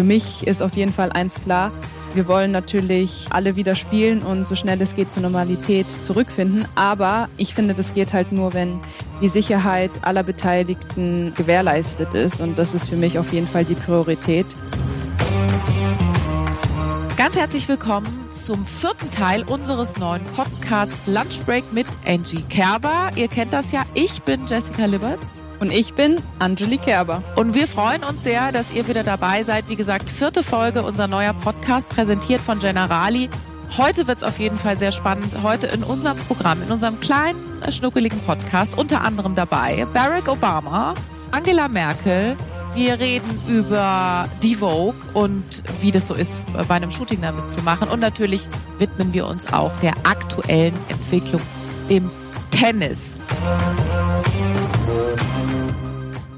Für mich ist auf jeden Fall eins klar. Wir wollen natürlich alle wieder spielen und so schnell es geht zur Normalität zurückfinden. Aber ich finde, das geht halt nur, wenn die Sicherheit aller Beteiligten gewährleistet ist. Und das ist für mich auf jeden Fall die Priorität. Ganz herzlich willkommen zum vierten Teil unseres neuen Podcasts Lunch Break mit Angie Kerber. Ihr kennt das ja. Ich bin Jessica Liberts. Und ich bin Angeli Kerber. Und wir freuen uns sehr, dass ihr wieder dabei seid. Wie gesagt, vierte Folge unser neuer Podcast, präsentiert von Generali. Heute wird es auf jeden Fall sehr spannend. Heute in unserem Programm, in unserem kleinen, schnuckeligen Podcast, unter anderem dabei Barack Obama, Angela Merkel, wir reden über die Vogue und wie das so ist, bei einem Shooting damit zu machen. Und natürlich widmen wir uns auch der aktuellen Entwicklung im Tennis.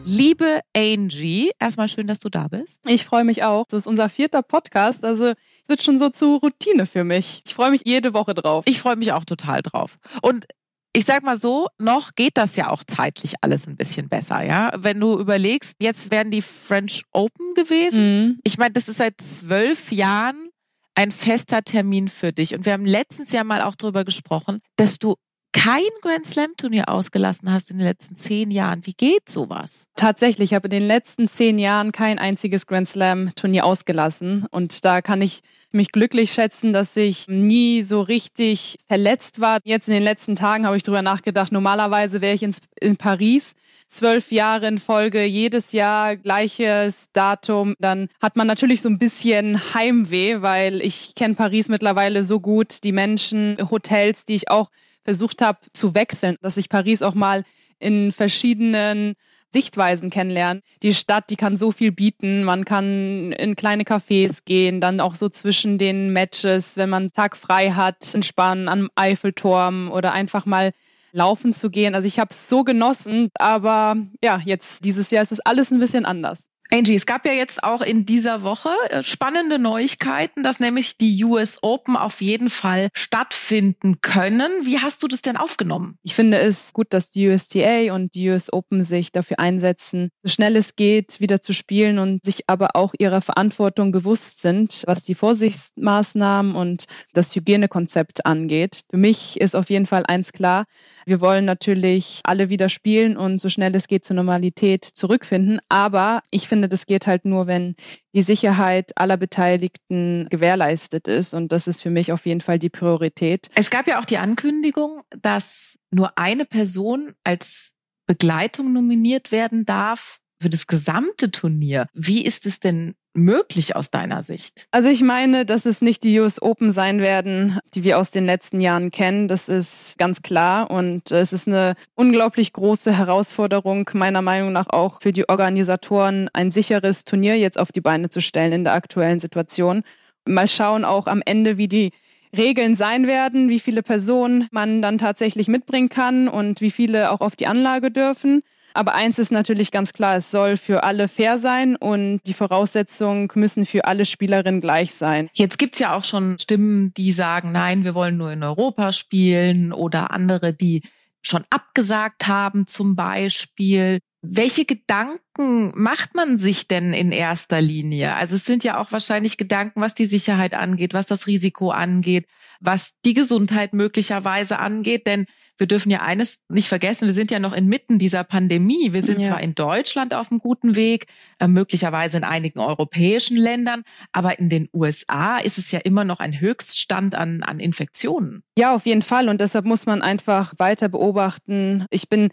Liebe Angie, erstmal schön, dass du da bist. Ich freue mich auch. Das ist unser vierter Podcast. Also es wird schon so zur Routine für mich. Ich freue mich jede Woche drauf. Ich freue mich auch total drauf. Und ich sag mal so, noch geht das ja auch zeitlich alles ein bisschen besser, ja. Wenn du überlegst, jetzt wären die French Open gewesen. Mhm. Ich meine, das ist seit zwölf Jahren ein fester Termin für dich. Und wir haben letztens ja mal auch darüber gesprochen, dass du kein Grand Slam Turnier ausgelassen hast in den letzten zehn Jahren. Wie geht sowas? Tatsächlich, ich habe in den letzten zehn Jahren kein einziges Grand Slam Turnier ausgelassen. Und da kann ich mich glücklich schätzen, dass ich nie so richtig verletzt war. Jetzt in den letzten Tagen habe ich darüber nachgedacht, normalerweise wäre ich in, in Paris zwölf Jahre in Folge, jedes Jahr gleiches Datum, dann hat man natürlich so ein bisschen Heimweh, weil ich kenne Paris mittlerweile so gut, die Menschen, Hotels, die ich auch versucht habe zu wechseln, dass ich Paris auch mal in verschiedenen Sichtweisen kennenlernen. Die Stadt, die kann so viel bieten. Man kann in kleine Cafés gehen, dann auch so zwischen den Matches, wenn man Tag frei hat, entspannen am Eiffelturm oder einfach mal laufen zu gehen. Also ich habe es so genossen, aber ja, jetzt dieses Jahr ist es alles ein bisschen anders. Angie, es gab ja jetzt auch in dieser Woche äh, spannende Neuigkeiten, dass nämlich die US Open auf jeden Fall stattfinden können. Wie hast du das denn aufgenommen? Ich finde es gut, dass die USTA und die US Open sich dafür einsetzen, so schnell es geht, wieder zu spielen und sich aber auch ihrer Verantwortung bewusst sind, was die Vorsichtsmaßnahmen und das Hygienekonzept angeht. Für mich ist auf jeden Fall eins klar, wir wollen natürlich alle wieder spielen und so schnell es geht zur Normalität zurückfinden. Aber ich finde, das geht halt nur, wenn die Sicherheit aller Beteiligten gewährleistet ist. Und das ist für mich auf jeden Fall die Priorität. Es gab ja auch die Ankündigung, dass nur eine Person als Begleitung nominiert werden darf für das gesamte Turnier. Wie ist es denn möglich aus deiner Sicht? Also ich meine, dass es nicht die US Open sein werden, die wir aus den letzten Jahren kennen. Das ist ganz klar. Und es ist eine unglaublich große Herausforderung, meiner Meinung nach auch für die Organisatoren, ein sicheres Turnier jetzt auf die Beine zu stellen in der aktuellen Situation. Mal schauen auch am Ende, wie die Regeln sein werden, wie viele Personen man dann tatsächlich mitbringen kann und wie viele auch auf die Anlage dürfen. Aber eins ist natürlich ganz klar, es soll für alle fair sein und die Voraussetzungen müssen für alle Spielerinnen gleich sein. Jetzt gibt's ja auch schon Stimmen, die sagen, nein, wir wollen nur in Europa spielen oder andere, die schon abgesagt haben zum Beispiel. Welche Gedanken macht man sich denn in erster Linie? Also es sind ja auch wahrscheinlich Gedanken, was die Sicherheit angeht, was das Risiko angeht, was die Gesundheit möglicherweise angeht. Denn wir dürfen ja eines nicht vergessen, wir sind ja noch inmitten dieser Pandemie. Wir sind ja. zwar in Deutschland auf einem guten Weg, äh, möglicherweise in einigen europäischen Ländern, aber in den USA ist es ja immer noch ein Höchststand an, an Infektionen. Ja, auf jeden Fall. Und deshalb muss man einfach weiter beobachten. Ich bin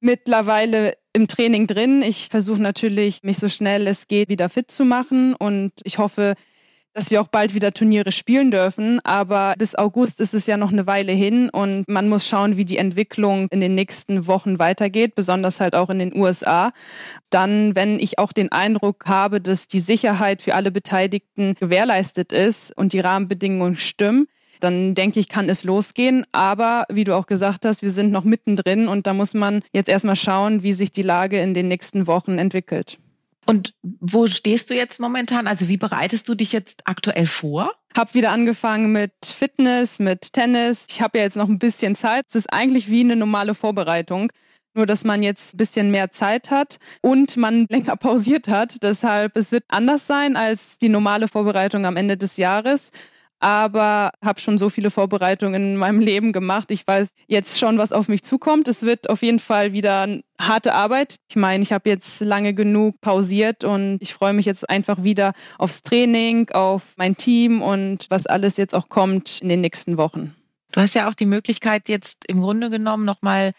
mittlerweile im Training drin. Ich versuche natürlich, mich so schnell es geht wieder fit zu machen und ich hoffe, dass wir auch bald wieder Turniere spielen dürfen. Aber bis August ist es ja noch eine Weile hin und man muss schauen, wie die Entwicklung in den nächsten Wochen weitergeht, besonders halt auch in den USA. Dann, wenn ich auch den Eindruck habe, dass die Sicherheit für alle Beteiligten gewährleistet ist und die Rahmenbedingungen stimmen, dann denke ich, kann es losgehen. Aber wie du auch gesagt hast, wir sind noch mittendrin und da muss man jetzt erstmal schauen, wie sich die Lage in den nächsten Wochen entwickelt. Und wo stehst du jetzt momentan? Also wie bereitest du dich jetzt aktuell vor? Hab wieder angefangen mit Fitness, mit Tennis. Ich habe ja jetzt noch ein bisschen Zeit. Es ist eigentlich wie eine normale Vorbereitung. nur dass man jetzt ein bisschen mehr Zeit hat und man länger pausiert hat. Deshalb, es wird anders sein als die normale Vorbereitung am Ende des Jahres aber habe schon so viele Vorbereitungen in meinem Leben gemacht. Ich weiß jetzt schon, was auf mich zukommt. Es wird auf jeden Fall wieder harte Arbeit. Ich meine, ich habe jetzt lange genug pausiert und ich freue mich jetzt einfach wieder aufs Training, auf mein Team und was alles jetzt auch kommt in den nächsten Wochen. Du hast ja auch die Möglichkeit, jetzt im Grunde genommen nochmal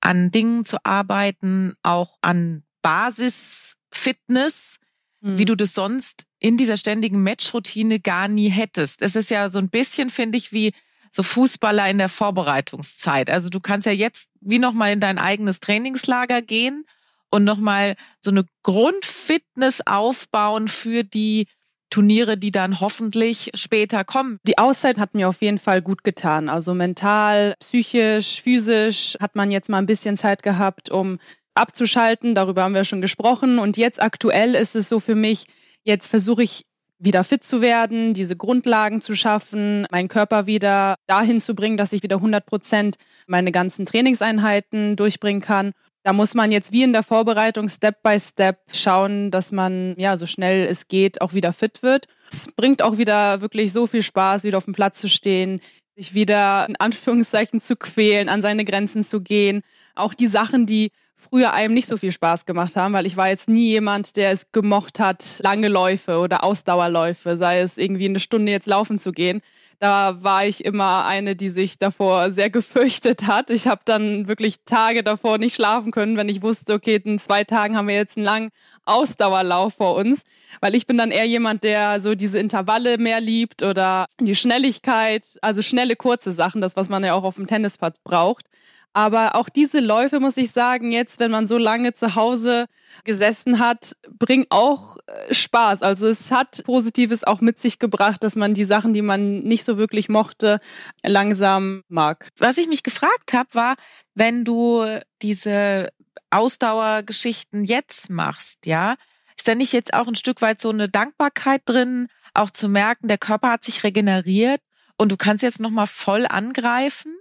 an Dingen zu arbeiten, auch an Basisfitness, mhm. wie du das sonst in dieser ständigen Matchroutine gar nie hättest. Es ist ja so ein bisschen, finde ich, wie so Fußballer in der Vorbereitungszeit. Also du kannst ja jetzt wie nochmal in dein eigenes Trainingslager gehen und nochmal so eine Grundfitness aufbauen für die Turniere, die dann hoffentlich später kommen. Die Auszeit hat mir auf jeden Fall gut getan. Also mental, psychisch, physisch hat man jetzt mal ein bisschen Zeit gehabt, um abzuschalten. Darüber haben wir schon gesprochen. Und jetzt aktuell ist es so für mich, Jetzt versuche ich wieder fit zu werden, diese Grundlagen zu schaffen, meinen Körper wieder dahin zu bringen, dass ich wieder 100 Prozent meine ganzen Trainingseinheiten durchbringen kann. Da muss man jetzt wie in der Vorbereitung Step by Step schauen, dass man ja so schnell es geht auch wieder fit wird. Es bringt auch wieder wirklich so viel Spaß, wieder auf dem Platz zu stehen, sich wieder in Anführungszeichen zu quälen, an seine Grenzen zu gehen. Auch die Sachen, die früher einem nicht so viel Spaß gemacht haben, weil ich war jetzt nie jemand, der es gemocht hat, lange Läufe oder Ausdauerläufe, sei es irgendwie eine Stunde jetzt laufen zu gehen. Da war ich immer eine, die sich davor sehr gefürchtet hat. Ich habe dann wirklich Tage davor nicht schlafen können, wenn ich wusste, okay, in zwei Tagen haben wir jetzt einen langen Ausdauerlauf vor uns, weil ich bin dann eher jemand, der so diese Intervalle mehr liebt oder die Schnelligkeit, also schnelle, kurze Sachen, das, was man ja auch auf dem Tennisplatz braucht. Aber auch diese Läufe, muss ich sagen, jetzt, wenn man so lange zu Hause gesessen hat, bringen auch äh, Spaß. Also es hat Positives auch mit sich gebracht, dass man die Sachen, die man nicht so wirklich mochte, langsam mag. Was ich mich gefragt habe, war, wenn du diese Ausdauergeschichten jetzt machst, ja, ist da nicht jetzt auch ein Stück weit so eine Dankbarkeit drin, auch zu merken, der Körper hat sich regeneriert und du kannst jetzt nochmal voll angreifen?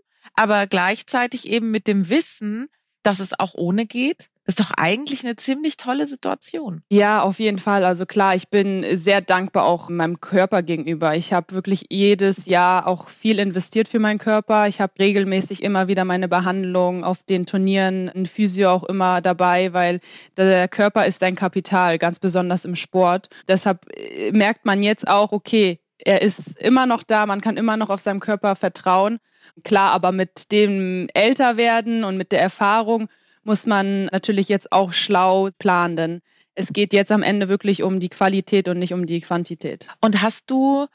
Aber gleichzeitig eben mit dem Wissen, dass es auch ohne geht. Das ist doch eigentlich eine ziemlich tolle Situation. Ja, auf jeden Fall. Also klar, ich bin sehr dankbar auch meinem Körper gegenüber. Ich habe wirklich jedes Jahr auch viel investiert für meinen Körper. Ich habe regelmäßig immer wieder meine Behandlung auf den Turnieren, ein Physio auch immer dabei, weil der Körper ist ein Kapital, ganz besonders im Sport. Deshalb äh, merkt man jetzt auch, okay, er ist immer noch da, man kann immer noch auf seinem Körper vertrauen. Klar, aber mit dem Älterwerden und mit der Erfahrung muss man natürlich jetzt auch schlau planen, denn es geht jetzt am Ende wirklich um die Qualität und nicht um die Quantität. Und hast du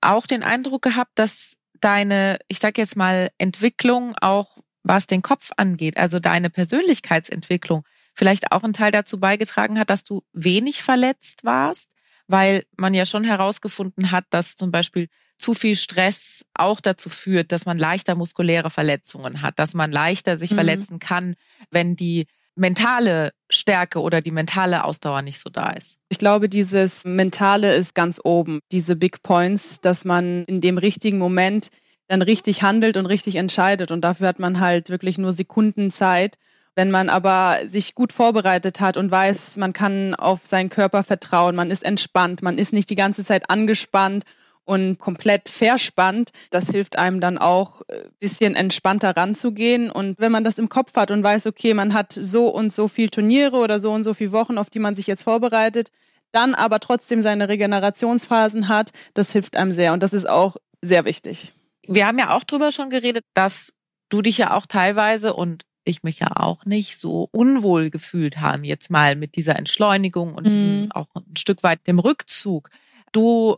auch den Eindruck gehabt, dass deine, ich sag jetzt mal, Entwicklung auch was den Kopf angeht, also deine Persönlichkeitsentwicklung, vielleicht auch ein Teil dazu beigetragen hat, dass du wenig verletzt warst? Weil man ja schon herausgefunden hat, dass zum Beispiel zu viel Stress auch dazu führt, dass man leichter muskuläre Verletzungen hat, dass man leichter sich mhm. verletzen kann, wenn die mentale Stärke oder die mentale Ausdauer nicht so da ist. Ich glaube, dieses Mentale ist ganz oben, diese Big Points, dass man in dem richtigen Moment dann richtig handelt und richtig entscheidet. Und dafür hat man halt wirklich nur Sekunden Zeit. Wenn man aber sich gut vorbereitet hat und weiß, man kann auf seinen Körper vertrauen, man ist entspannt, man ist nicht die ganze Zeit angespannt und komplett verspannt, das hilft einem dann auch ein äh, bisschen entspannter ranzugehen. Und wenn man das im Kopf hat und weiß, okay, man hat so und so viel Turniere oder so und so viele Wochen, auf die man sich jetzt vorbereitet, dann aber trotzdem seine Regenerationsphasen hat, das hilft einem sehr. Und das ist auch sehr wichtig. Wir haben ja auch drüber schon geredet, dass du dich ja auch teilweise und ich mich ja auch nicht so unwohl gefühlt haben, jetzt mal mit dieser Entschleunigung und mhm. diesem auch ein Stück weit dem Rückzug. Du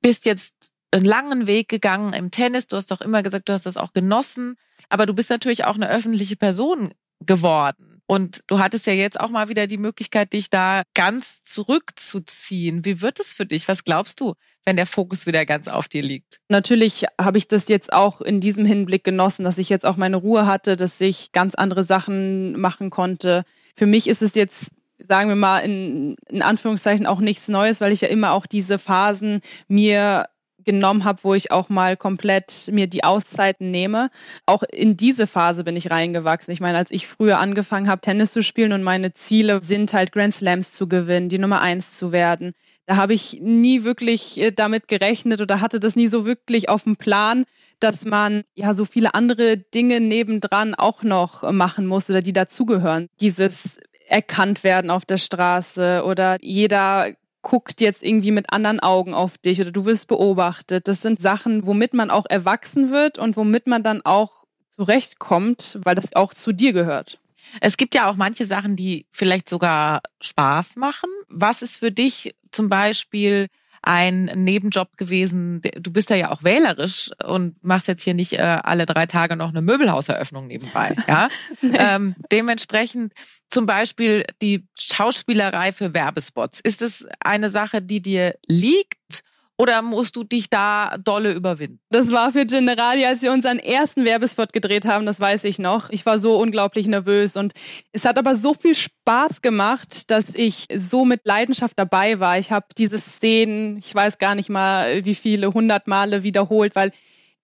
bist jetzt einen langen Weg gegangen im Tennis. Du hast doch immer gesagt, du hast das auch genossen. Aber du bist natürlich auch eine öffentliche Person geworden. Und du hattest ja jetzt auch mal wieder die Möglichkeit, dich da ganz zurückzuziehen. Wie wird es für dich? Was glaubst du, wenn der Fokus wieder ganz auf dir liegt? Natürlich habe ich das jetzt auch in diesem Hinblick genossen, dass ich jetzt auch meine Ruhe hatte, dass ich ganz andere Sachen machen konnte. Für mich ist es jetzt sagen wir mal in, in Anführungszeichen auch nichts Neues, weil ich ja immer auch diese Phasen mir genommen habe, wo ich auch mal komplett mir die Auszeiten nehme. Auch in diese Phase bin ich reingewachsen. Ich meine, als ich früher angefangen habe, Tennis zu spielen und meine Ziele sind halt Grand Slams zu gewinnen, die Nummer eins zu werden, da habe ich nie wirklich äh, damit gerechnet oder hatte das nie so wirklich auf dem Plan, dass man ja so viele andere Dinge nebendran auch noch machen muss oder die dazugehören. Dieses erkannt werden auf der Straße oder jeder guckt jetzt irgendwie mit anderen Augen auf dich oder du wirst beobachtet. Das sind Sachen, womit man auch erwachsen wird und womit man dann auch zurechtkommt, weil das auch zu dir gehört. Es gibt ja auch manche Sachen, die vielleicht sogar Spaß machen. Was ist für dich zum Beispiel ein Nebenjob gewesen. Du bist ja ja auch wählerisch und machst jetzt hier nicht äh, alle drei Tage noch eine Möbelhauseröffnung nebenbei. Ja, nee. ähm, dementsprechend zum Beispiel die Schauspielerei für Werbespots. Ist es eine Sache, die dir liegt? Oder musst du dich da dolle überwinden? Das war für Generali, als wir unseren ersten Werbespot gedreht haben, das weiß ich noch. Ich war so unglaublich nervös und es hat aber so viel Spaß gemacht, dass ich so mit Leidenschaft dabei war. Ich habe diese Szenen, ich weiß gar nicht mal wie viele, hundert Male wiederholt, weil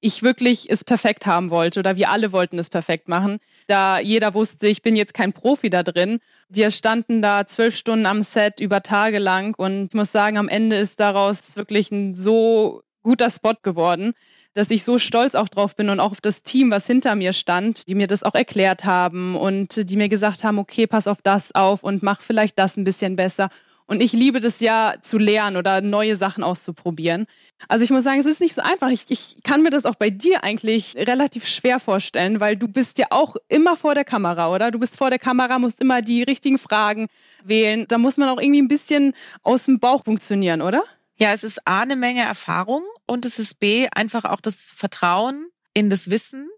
ich wirklich es perfekt haben wollte oder wir alle wollten es perfekt machen. Da jeder wusste, ich bin jetzt kein Profi da drin. Wir standen da zwölf Stunden am Set über Tage lang und ich muss sagen, am Ende ist daraus wirklich ein so guter Spot geworden, dass ich so stolz auch drauf bin und auch auf das Team, was hinter mir stand, die mir das auch erklärt haben und die mir gesagt haben, okay, pass auf das auf und mach vielleicht das ein bisschen besser. Und ich liebe das ja zu lernen oder neue Sachen auszuprobieren. Also ich muss sagen, es ist nicht so einfach. Ich, ich kann mir das auch bei dir eigentlich relativ schwer vorstellen, weil du bist ja auch immer vor der Kamera, oder? Du bist vor der Kamera, musst immer die richtigen Fragen wählen. Da muss man auch irgendwie ein bisschen aus dem Bauch funktionieren, oder? Ja, es ist A, eine Menge Erfahrung und es ist B, einfach auch das Vertrauen in das Wissen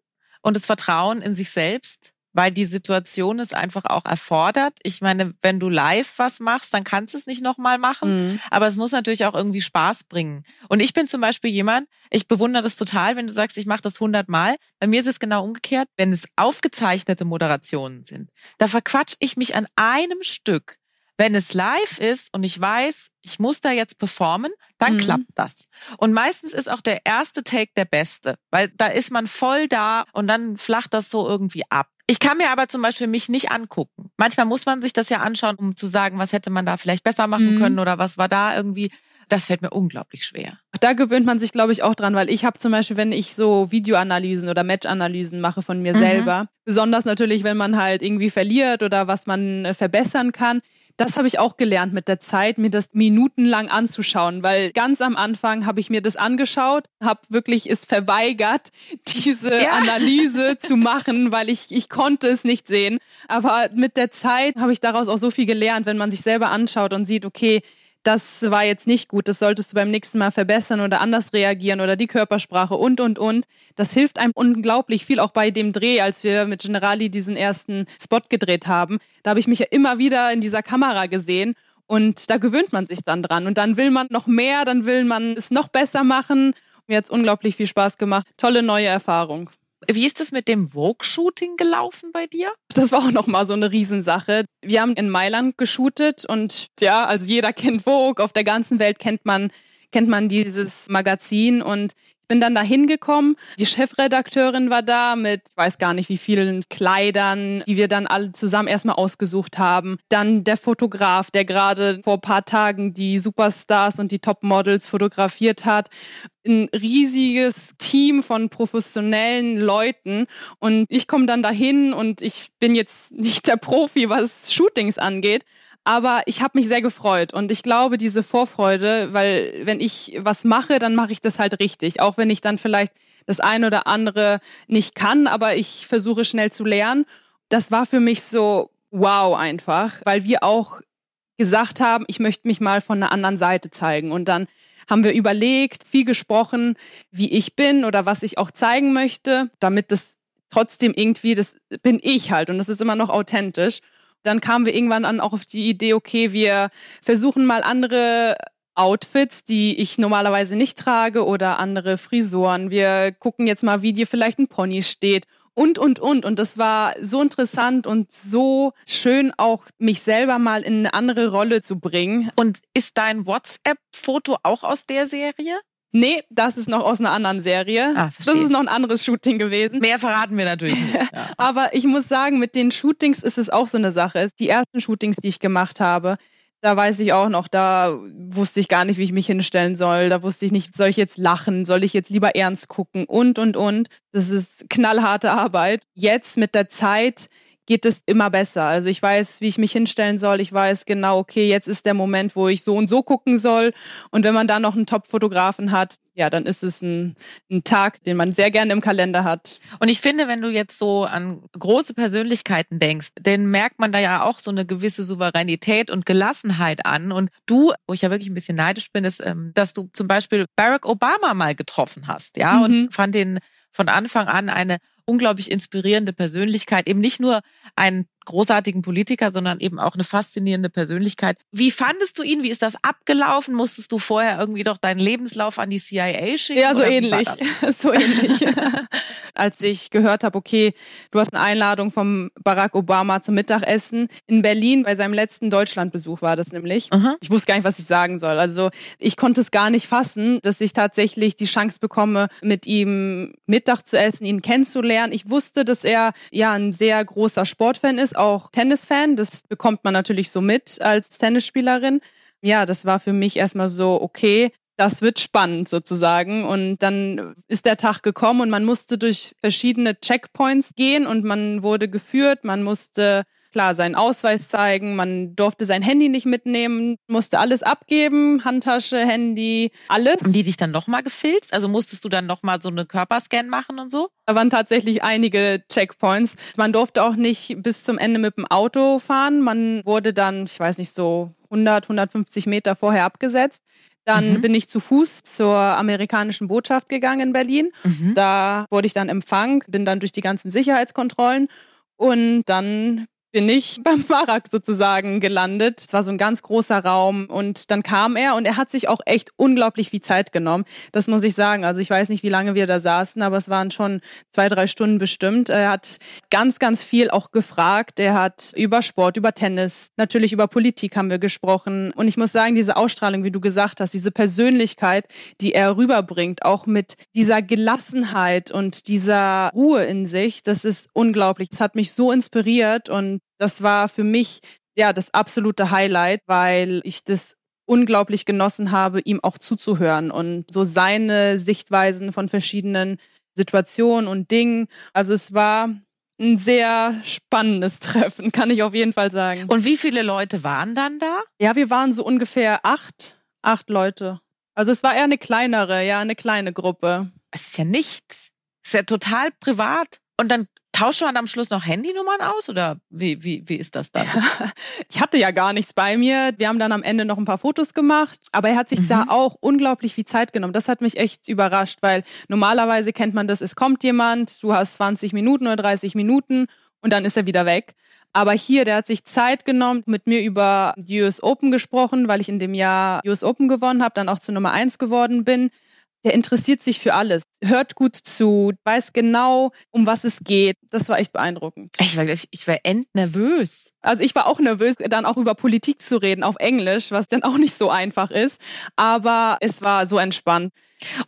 und das Vertrauen in sich selbst weil die Situation es einfach auch erfordert. Ich meine, wenn du live was machst, dann kannst du es nicht nochmal machen, mhm. aber es muss natürlich auch irgendwie Spaß bringen. Und ich bin zum Beispiel jemand, ich bewundere das total, wenn du sagst, ich mache das hundertmal. Bei mir ist es genau umgekehrt, wenn es aufgezeichnete Moderationen sind. Da verquatsch ich mich an einem Stück. Wenn es live ist und ich weiß, ich muss da jetzt performen, dann mhm. klappt das. Und meistens ist auch der erste Take der beste, weil da ist man voll da und dann flacht das so irgendwie ab. Ich kann mir aber zum Beispiel mich nicht angucken. Manchmal muss man sich das ja anschauen, um zu sagen, was hätte man da vielleicht besser machen mhm. können oder was war da irgendwie. Das fällt mir unglaublich schwer. Da gewöhnt man sich, glaube ich, auch dran, weil ich habe zum Beispiel, wenn ich so Videoanalysen oder Matchanalysen mache von mir mhm. selber, besonders natürlich, wenn man halt irgendwie verliert oder was man äh, verbessern kann, das habe ich auch gelernt mit der Zeit, mir das minutenlang anzuschauen, weil ganz am Anfang habe ich mir das angeschaut, habe wirklich es verweigert, diese ja. Analyse zu machen, weil ich, ich konnte es nicht sehen. Aber mit der Zeit habe ich daraus auch so viel gelernt, wenn man sich selber anschaut und sieht, okay, das war jetzt nicht gut, das solltest du beim nächsten Mal verbessern oder anders reagieren oder die Körpersprache und, und, und. Das hilft einem unglaublich viel, auch bei dem Dreh, als wir mit Generali diesen ersten Spot gedreht haben. Da habe ich mich ja immer wieder in dieser Kamera gesehen und da gewöhnt man sich dann dran und dann will man noch mehr, dann will man es noch besser machen. Mir hat es unglaublich viel Spaß gemacht. Tolle neue Erfahrung. Wie ist es mit dem Vogue-Shooting gelaufen bei dir? Das war auch nochmal so eine Riesensache. Wir haben in Mailand geshootet und ja, also jeder kennt Vogue. Auf der ganzen Welt kennt man, kennt man dieses Magazin und bin dann da hingekommen. Die Chefredakteurin war da mit, ich weiß gar nicht wie vielen Kleidern, die wir dann alle zusammen erstmal ausgesucht haben. Dann der Fotograf, der gerade vor ein paar Tagen die Superstars und die Topmodels fotografiert hat. Ein riesiges Team von professionellen Leuten. Und ich komme dann dahin und ich bin jetzt nicht der Profi, was Shootings angeht. Aber ich habe mich sehr gefreut und ich glaube, diese Vorfreude, weil wenn ich was mache, dann mache ich das halt richtig. Auch wenn ich dann vielleicht das eine oder andere nicht kann, aber ich versuche schnell zu lernen. Das war für mich so wow einfach, weil wir auch gesagt haben, ich möchte mich mal von einer anderen Seite zeigen. Und dann haben wir überlegt, viel gesprochen, wie ich bin oder was ich auch zeigen möchte, damit das trotzdem irgendwie, das bin ich halt und das ist immer noch authentisch dann kamen wir irgendwann an auch auf die Idee, okay, wir versuchen mal andere Outfits, die ich normalerweise nicht trage oder andere Frisuren. Wir gucken jetzt mal, wie dir vielleicht ein Pony steht und, und, und. Und das war so interessant und so schön auch mich selber mal in eine andere Rolle zu bringen. Und ist dein WhatsApp-Foto auch aus der Serie? Nee, das ist noch aus einer anderen Serie. Ah, das ist noch ein anderes Shooting gewesen. Mehr verraten wir natürlich nicht. Ja. Aber ich muss sagen, mit den Shootings ist es auch so eine Sache. Die ersten Shootings, die ich gemacht habe, da weiß ich auch noch, da wusste ich gar nicht, wie ich mich hinstellen soll. Da wusste ich nicht, soll ich jetzt lachen, soll ich jetzt lieber ernst gucken und, und, und. Das ist knallharte Arbeit. Jetzt mit der Zeit geht es immer besser. Also ich weiß, wie ich mich hinstellen soll. Ich weiß genau, okay, jetzt ist der Moment, wo ich so und so gucken soll. Und wenn man dann noch einen Top-Fotografen hat, ja, dann ist es ein, ein Tag, den man sehr gerne im Kalender hat. Und ich finde, wenn du jetzt so an große Persönlichkeiten denkst, dann merkt man da ja auch so eine gewisse Souveränität und Gelassenheit an. Und du, wo ich ja wirklich ein bisschen neidisch bin, ist, ähm, dass du zum Beispiel Barack Obama mal getroffen hast, ja, mhm. und fand den von Anfang an eine unglaublich inspirierende Persönlichkeit, eben nicht nur einen großartigen Politiker, sondern eben auch eine faszinierende Persönlichkeit. Wie fandest du ihn? Wie ist das abgelaufen? Musstest du vorher irgendwie doch deinen Lebenslauf an die CIA schicken? Ja, so ähnlich. so ähnlich. Als ich gehört habe, okay, du hast eine Einladung vom Barack Obama zum Mittagessen in Berlin, bei seinem letzten Deutschlandbesuch war das nämlich. Aha. Ich wusste gar nicht, was ich sagen soll. Also ich konnte es gar nicht fassen, dass ich tatsächlich die Chance bekomme, mit ihm Mittag zu essen, ihn kennenzulernen. Ich wusste, dass er ja ein sehr großer Sportfan ist, auch Tennisfan. Das bekommt man natürlich so mit als Tennisspielerin. Ja, das war für mich erstmal so, okay, das wird spannend sozusagen. Und dann ist der Tag gekommen und man musste durch verschiedene Checkpoints gehen und man wurde geführt, man musste klar seinen Ausweis zeigen, man durfte sein Handy nicht mitnehmen, musste alles abgeben, Handtasche, Handy, alles. Haben die dich dann nochmal gefilzt? Also musstest du dann nochmal so eine Körperscan machen und so? Da waren tatsächlich einige Checkpoints. Man durfte auch nicht bis zum Ende mit dem Auto fahren. Man wurde dann, ich weiß nicht, so 100, 150 Meter vorher abgesetzt. Dann mhm. bin ich zu Fuß zur amerikanischen Botschaft gegangen in Berlin. Mhm. Da wurde ich dann empfangen, bin dann durch die ganzen Sicherheitskontrollen und dann bin ich beim Barak sozusagen gelandet. Es war so ein ganz großer Raum und dann kam er und er hat sich auch echt unglaublich viel Zeit genommen. Das muss ich sagen. Also ich weiß nicht, wie lange wir da saßen, aber es waren schon zwei, drei Stunden bestimmt. Er hat ganz, ganz viel auch gefragt. Er hat über Sport, über Tennis, natürlich über Politik haben wir gesprochen. Und ich muss sagen, diese Ausstrahlung, wie du gesagt hast, diese Persönlichkeit, die er rüberbringt, auch mit dieser Gelassenheit und dieser Ruhe in sich, das ist unglaublich. Das hat mich so inspiriert und das war für mich ja das absolute Highlight, weil ich das unglaublich genossen habe, ihm auch zuzuhören und so seine Sichtweisen von verschiedenen Situationen und Dingen. Also es war ein sehr spannendes Treffen, kann ich auf jeden Fall sagen. Und wie viele Leute waren dann da? Ja, wir waren so ungefähr acht, acht Leute. Also es war eher eine kleinere, ja, eine kleine Gruppe. Es ist ja nichts. Es ist ja total privat. Und dann Tauscht man am Schluss noch Handynummern aus oder wie, wie, wie ist das dann? ich hatte ja gar nichts bei mir. Wir haben dann am Ende noch ein paar Fotos gemacht, aber er hat sich mhm. da auch unglaublich viel Zeit genommen. Das hat mich echt überrascht, weil normalerweise kennt man das, es kommt jemand, du hast 20 Minuten oder 30 Minuten und dann ist er wieder weg. Aber hier, der hat sich Zeit genommen, mit mir über die US Open gesprochen, weil ich in dem Jahr US Open gewonnen habe, dann auch zu Nummer eins geworden bin der interessiert sich für alles, hört gut zu, weiß genau, um was es geht. Das war echt beeindruckend. Ich war, ich war endnervös. Also ich war auch nervös, dann auch über Politik zu reden auf Englisch, was dann auch nicht so einfach ist. Aber es war so entspannt.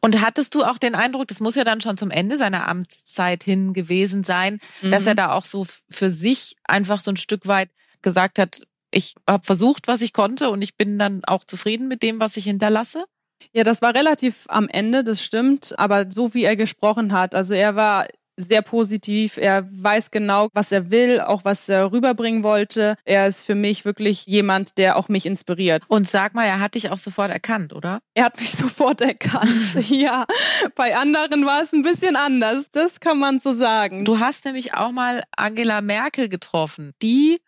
Und hattest du auch den Eindruck, das muss ja dann schon zum Ende seiner Amtszeit hin gewesen sein, mhm. dass er da auch so für sich einfach so ein Stück weit gesagt hat, ich habe versucht, was ich konnte und ich bin dann auch zufrieden mit dem, was ich hinterlasse? Ja, das war relativ am Ende, das stimmt. Aber so wie er gesprochen hat, also er war sehr positiv. Er weiß genau, was er will, auch was er rüberbringen wollte. Er ist für mich wirklich jemand, der auch mich inspiriert. Und sag mal, er hat dich auch sofort erkannt, oder? Er hat mich sofort erkannt. ja, bei anderen war es ein bisschen anders. Das kann man so sagen. Du hast nämlich auch mal Angela Merkel getroffen. Die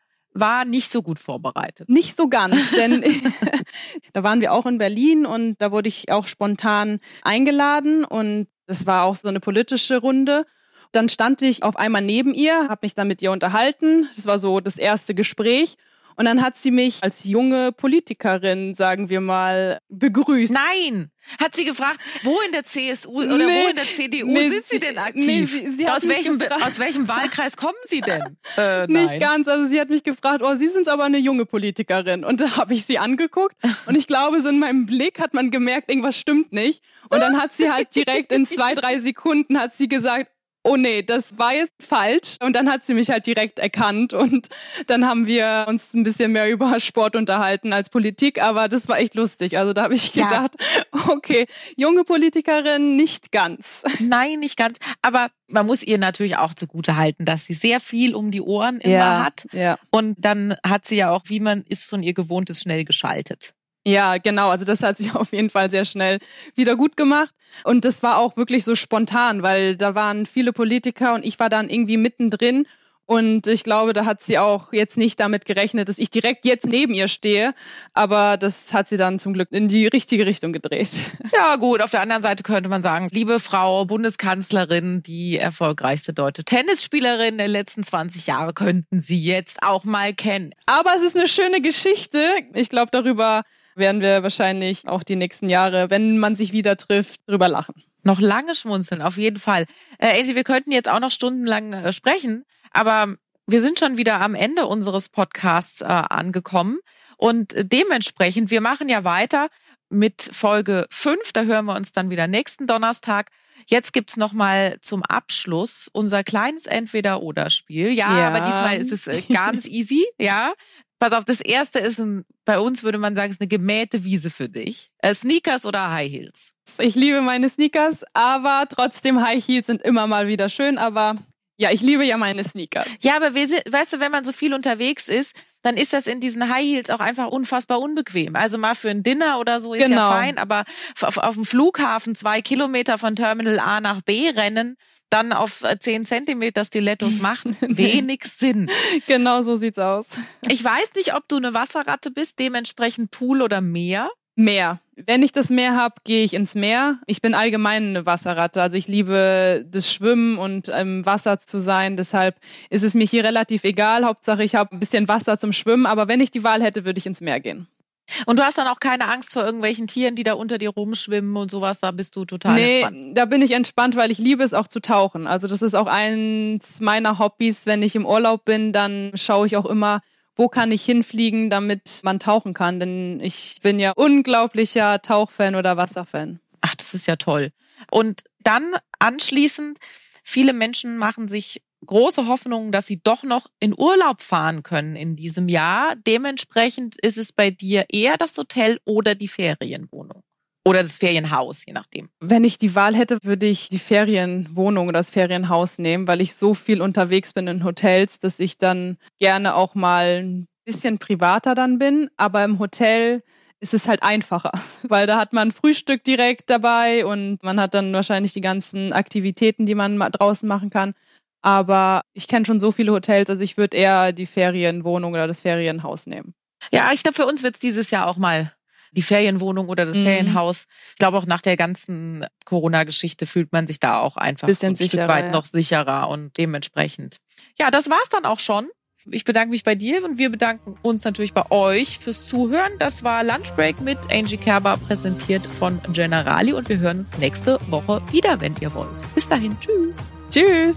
war nicht so gut vorbereitet. Nicht so ganz, denn da waren wir auch in Berlin und da wurde ich auch spontan eingeladen und das war auch so eine politische Runde. Dann stand ich auf einmal neben ihr, habe mich dann mit ihr unterhalten. Das war so das erste Gespräch. Und dann hat sie mich als junge Politikerin, sagen wir mal, begrüßt. Nein! Hat sie gefragt, wo in der CSU oder nee, wo in der CDU nee, sind Sie denn aktiv? Nee, sie, sie aus, welchem, aus welchem Wahlkreis kommen Sie denn? Äh, Nicht ganz. Also sie hat mich gefragt, oh, Sie sind aber eine junge Politikerin. Und da habe ich sie angeguckt. Und ich glaube, so in meinem Blick hat man gemerkt, irgendwas stimmt nicht. Und dann hat sie halt direkt in zwei, drei Sekunden hat sie gesagt, oh nee, das war jetzt falsch. Und dann hat sie mich halt direkt erkannt und dann haben wir uns ein bisschen mehr über Sport unterhalten als Politik, aber das war echt lustig. Also da habe ich gedacht, ja. okay, junge Politikerin nicht ganz. Nein, nicht ganz. Aber man muss ihr natürlich auch zugute halten, dass sie sehr viel um die Ohren immer ja, hat. Ja. Und dann hat sie ja auch, wie man ist von ihr gewohnt ist, schnell geschaltet. Ja, genau. Also das hat sich auf jeden Fall sehr schnell wieder gut gemacht. Und das war auch wirklich so spontan, weil da waren viele Politiker und ich war dann irgendwie mittendrin. Und ich glaube, da hat sie auch jetzt nicht damit gerechnet, dass ich direkt jetzt neben ihr stehe. Aber das hat sie dann zum Glück in die richtige Richtung gedreht. Ja, gut. Auf der anderen Seite könnte man sagen, liebe Frau Bundeskanzlerin, die erfolgreichste deutsche Tennisspielerin der letzten 20 Jahre könnten Sie jetzt auch mal kennen. Aber es ist eine schöne Geschichte. Ich glaube, darüber werden wir wahrscheinlich auch die nächsten Jahre, wenn man sich wieder trifft, drüber lachen. Noch lange schmunzeln, auf jeden Fall. Äh, Angie, wir könnten jetzt auch noch stundenlang äh, sprechen, aber wir sind schon wieder am Ende unseres Podcasts äh, angekommen und dementsprechend, wir machen ja weiter mit Folge 5, da hören wir uns dann wieder nächsten Donnerstag. Jetzt gibt's noch mal zum Abschluss unser kleines Entweder-Oder-Spiel. Ja, ja, aber diesmal ist es äh, ganz easy, ja. Pass auf, das erste ist ein, bei uns würde man sagen, ist eine gemähte Wiese für dich. Äh, Sneakers oder High Heels? Ich liebe meine Sneakers, aber trotzdem High Heels sind immer mal wieder schön, aber ja, ich liebe ja meine Sneakers. Ja, aber wir sind, weißt du, wenn man so viel unterwegs ist, dann ist das in diesen High Heels auch einfach unfassbar unbequem. Also mal für ein Dinner oder so ist genau. ja fein, aber auf, auf dem Flughafen zwei Kilometer von Terminal A nach B rennen, dann auf äh, zehn Zentimeter Stilettos macht wenig Sinn. Genau so sieht's aus. Ich weiß nicht, ob du eine Wasserratte bist, dementsprechend Pool oder Meer. Meer. Wenn ich das Meer habe, gehe ich ins Meer. Ich bin allgemein eine Wasserratte. Also ich liebe das Schwimmen und im Wasser zu sein. Deshalb ist es mir hier relativ egal. Hauptsache, ich habe ein bisschen Wasser zum Schwimmen. Aber wenn ich die Wahl hätte, würde ich ins Meer gehen. Und du hast dann auch keine Angst vor irgendwelchen Tieren, die da unter dir rumschwimmen und sowas, da bist du total nee, entspannt. Da bin ich entspannt, weil ich liebe es auch zu tauchen. Also das ist auch eins meiner Hobbys. Wenn ich im Urlaub bin, dann schaue ich auch immer, wo kann ich hinfliegen, damit man tauchen kann. Denn ich bin ja unglaublicher Tauchfan oder Wasserfan. Ach, das ist ja toll. Und dann anschließend, viele Menschen machen sich große Hoffnung, dass sie doch noch in Urlaub fahren können in diesem Jahr. Dementsprechend ist es bei dir eher das Hotel oder die Ferienwohnung. Oder das Ferienhaus, je nachdem. Wenn ich die Wahl hätte, würde ich die Ferienwohnung oder das Ferienhaus nehmen, weil ich so viel unterwegs bin in Hotels, dass ich dann gerne auch mal ein bisschen privater dann bin. Aber im Hotel ist es halt einfacher, weil da hat man Frühstück direkt dabei und man hat dann wahrscheinlich die ganzen Aktivitäten, die man draußen machen kann. Aber ich kenne schon so viele Hotels, also ich würde eher die Ferienwohnung oder das Ferienhaus nehmen. Ja, ich glaube, für uns wird es dieses Jahr auch mal die Ferienwohnung oder das mhm. Ferienhaus. Ich glaube, auch nach der ganzen Corona-Geschichte fühlt man sich da auch einfach so ein sicherer, Stück weit ja. noch sicherer und dementsprechend. Ja, das war's dann auch schon. Ich bedanke mich bei dir und wir bedanken uns natürlich bei euch fürs Zuhören. Das war Lunchbreak mit Angie Kerber, präsentiert von Generali und wir hören uns nächste Woche wieder, wenn ihr wollt. Bis dahin, tschüss. Tschüss.